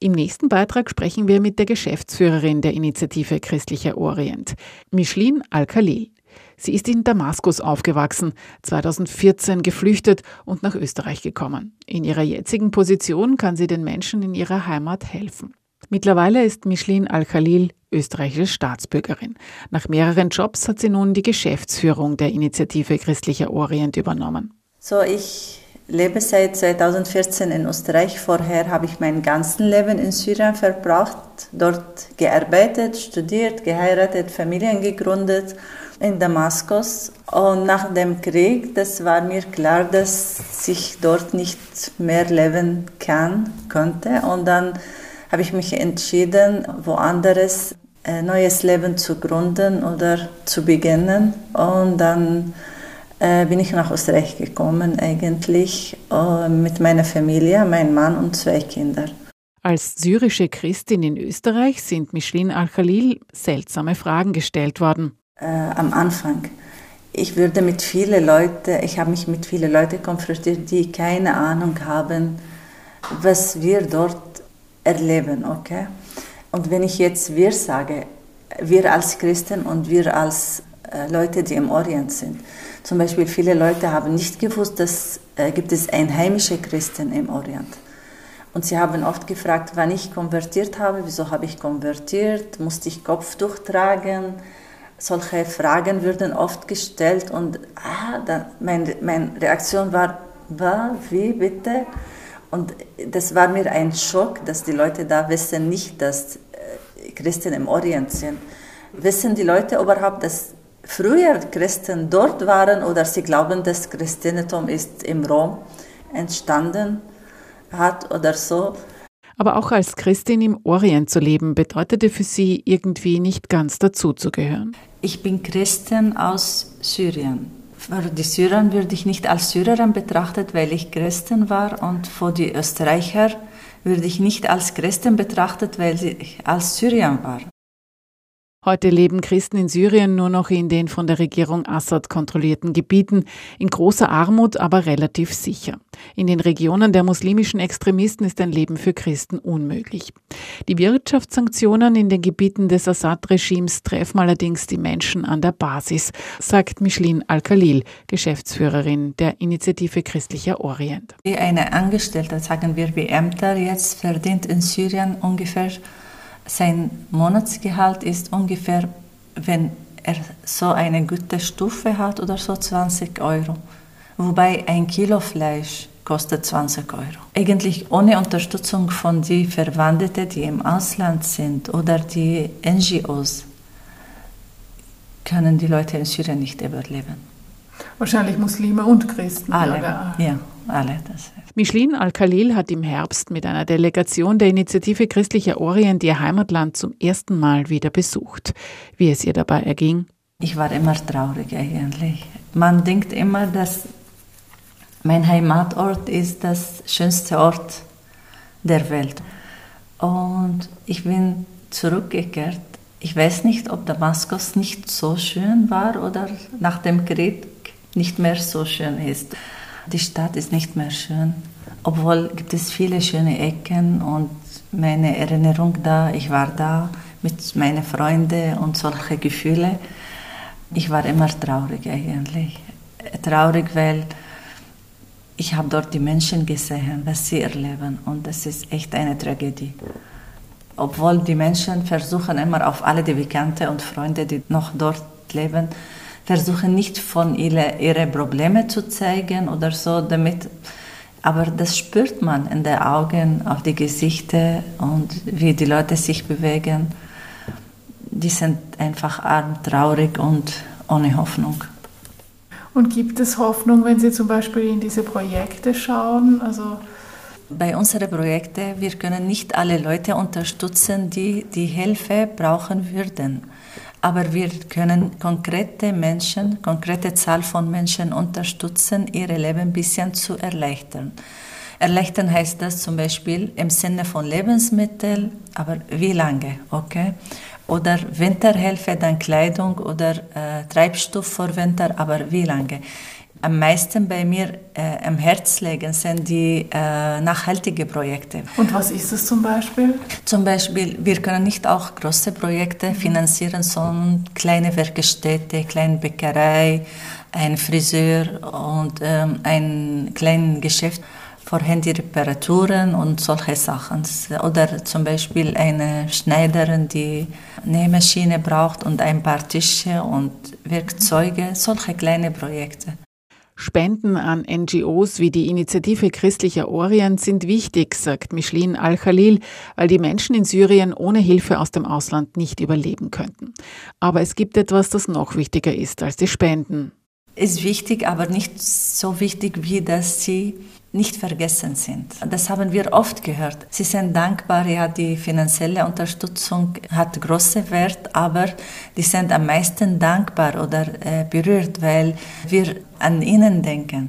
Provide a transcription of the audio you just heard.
Im nächsten Beitrag sprechen wir mit der Geschäftsführerin der Initiative Christlicher Orient, Micheline Al-Khalil. Sie ist in Damaskus aufgewachsen, 2014 geflüchtet und nach Österreich gekommen. In ihrer jetzigen Position kann sie den Menschen in ihrer Heimat helfen. Mittlerweile ist Micheline Al-Khalil österreichische Staatsbürgerin. Nach mehreren Jobs hat sie nun die Geschäftsführung der Initiative Christlicher Orient übernommen. So, ich lebe seit 2014 in Österreich. Vorher habe ich mein ganzes Leben in Syrien verbracht, dort gearbeitet, studiert, geheiratet, Familien gegründet in Damaskus. Und nach dem Krieg, das war mir klar, dass ich dort nicht mehr leben kann, konnte. Und dann habe ich mich entschieden, woanders ein neues Leben zu gründen oder zu beginnen. Und dann äh, bin ich nach Österreich gekommen, eigentlich äh, mit meiner Familie, mein Mann und zwei Kinder. Als syrische Christin in Österreich sind Micheline Al-Khalil seltsame Fragen gestellt worden. Äh, am Anfang. Ich würde mit vielen Leuten, ich habe mich mit vielen Leuten konfrontiert, die keine Ahnung haben, was wir dort erleben, okay? Und wenn ich jetzt wir sage, wir als Christen und wir als Leute, die im Orient sind. Zum Beispiel viele Leute haben nicht gewusst, dass äh, gibt es einheimische Christen im Orient. Und sie haben oft gefragt, wann ich konvertiert habe, wieso habe ich konvertiert, musste ich Kopftuch tragen. Solche Fragen würden oft gestellt und ah, dann, mein, meine Reaktion war, wie bitte? Und das war mir ein Schock, dass die Leute da wissen nicht, dass äh, Christen im Orient sind. Wissen die Leute überhaupt, dass früher Christen dort waren oder sie glauben, dass Christentum ist im Rom entstanden hat oder so. Aber auch als Christin im Orient zu leben, bedeutete für sie irgendwie nicht ganz dazuzugehören. Ich bin Christin aus Syrien. Für die Syrer würde ich nicht als Syrerin betrachtet, weil ich Christin war und für die Österreicher würde ich nicht als Christin betrachtet, weil ich als Syrien war. Heute leben Christen in Syrien nur noch in den von der Regierung Assad kontrollierten Gebieten, in großer Armut, aber relativ sicher. In den Regionen der muslimischen Extremisten ist ein Leben für Christen unmöglich. Die Wirtschaftssanktionen in den Gebieten des Assad-Regimes treffen allerdings die Menschen an der Basis, sagt Micheline Al-Khalil, Geschäftsführerin der Initiative Christlicher Orient. Eine Angestellte, sagen wir wie Ämter, jetzt verdient in Syrien ungefähr sein Monatsgehalt ist ungefähr, wenn er so eine gute Stufe hat oder so 20 Euro. Wobei ein Kilo Fleisch kostet 20 Euro. Eigentlich ohne Unterstützung von den Verwandten, die im Ausland sind oder die NGOs, können die Leute in Syrien nicht überleben. Wahrscheinlich Muslime und Christen. Alle, oder? ja, alle. Das Micheline Al-Khalil hat im Herbst mit einer Delegation der Initiative Christlicher Orient ihr Heimatland zum ersten Mal wieder besucht. Wie es ihr dabei erging? Ich war immer traurig eigentlich. Man denkt immer, dass mein Heimatort ist das schönste Ort der Welt. Und ich bin zurückgekehrt. Ich weiß nicht, ob Damaskus nicht so schön war oder nach dem Krieg nicht mehr so schön ist. Die Stadt ist nicht mehr schön, obwohl gibt es viele schöne Ecken und meine Erinnerung da, ich war da mit meinen Freunden und solche Gefühle. Ich war immer traurig eigentlich. Traurig, weil ich habe dort die Menschen gesehen, was sie erleben und das ist echt eine Tragödie. Obwohl die Menschen versuchen immer auf alle die Bekannte und Freunde, die noch dort leben, versuchen nicht von ihre, ihre Probleme zu zeigen oder so, damit, aber das spürt man in den Augen, auf die Gesichter und wie die Leute sich bewegen. Die sind einfach arm, traurig und ohne Hoffnung. Und gibt es Hoffnung, wenn Sie zum Beispiel in diese Projekte schauen? Also bei unseren Projekten, wir können nicht alle Leute unterstützen, die die Hilfe brauchen würden aber wir können konkrete Menschen, konkrete Zahl von Menschen unterstützen, ihre Leben ein bisschen zu erleichtern. Erleichtern heißt das zum Beispiel im Sinne von Lebensmitteln, aber wie lange, okay? Oder Winterhilfe, dann Kleidung oder äh, Treibstoff für Winter, aber wie lange? Am meisten bei mir äh, am Herz legen, sind die äh, nachhaltigen Projekte. Und was ist es zum Beispiel? Zum Beispiel, wir können nicht auch große Projekte finanzieren, sondern kleine Werkstätte, kleine Bäckerei, ein Friseur und ähm, ein kleines Geschäft für Handyreparaturen und solche Sachen. Oder zum Beispiel eine Schneiderin, die Nähmaschine braucht und ein paar Tische und Werkzeuge, solche kleine Projekte. Spenden an NGOs wie die Initiative Christlicher Orient sind wichtig, sagt Micheline Al-Khalil, weil die Menschen in Syrien ohne Hilfe aus dem Ausland nicht überleben könnten. Aber es gibt etwas, das noch wichtiger ist als die Spenden. Ist wichtig, aber nicht so wichtig, wie dass sie nicht vergessen sind. Das haben wir oft gehört. Sie sind dankbar, ja, die finanzielle Unterstützung hat großen Wert, aber die sind am meisten dankbar oder äh, berührt, weil wir an ihnen denken.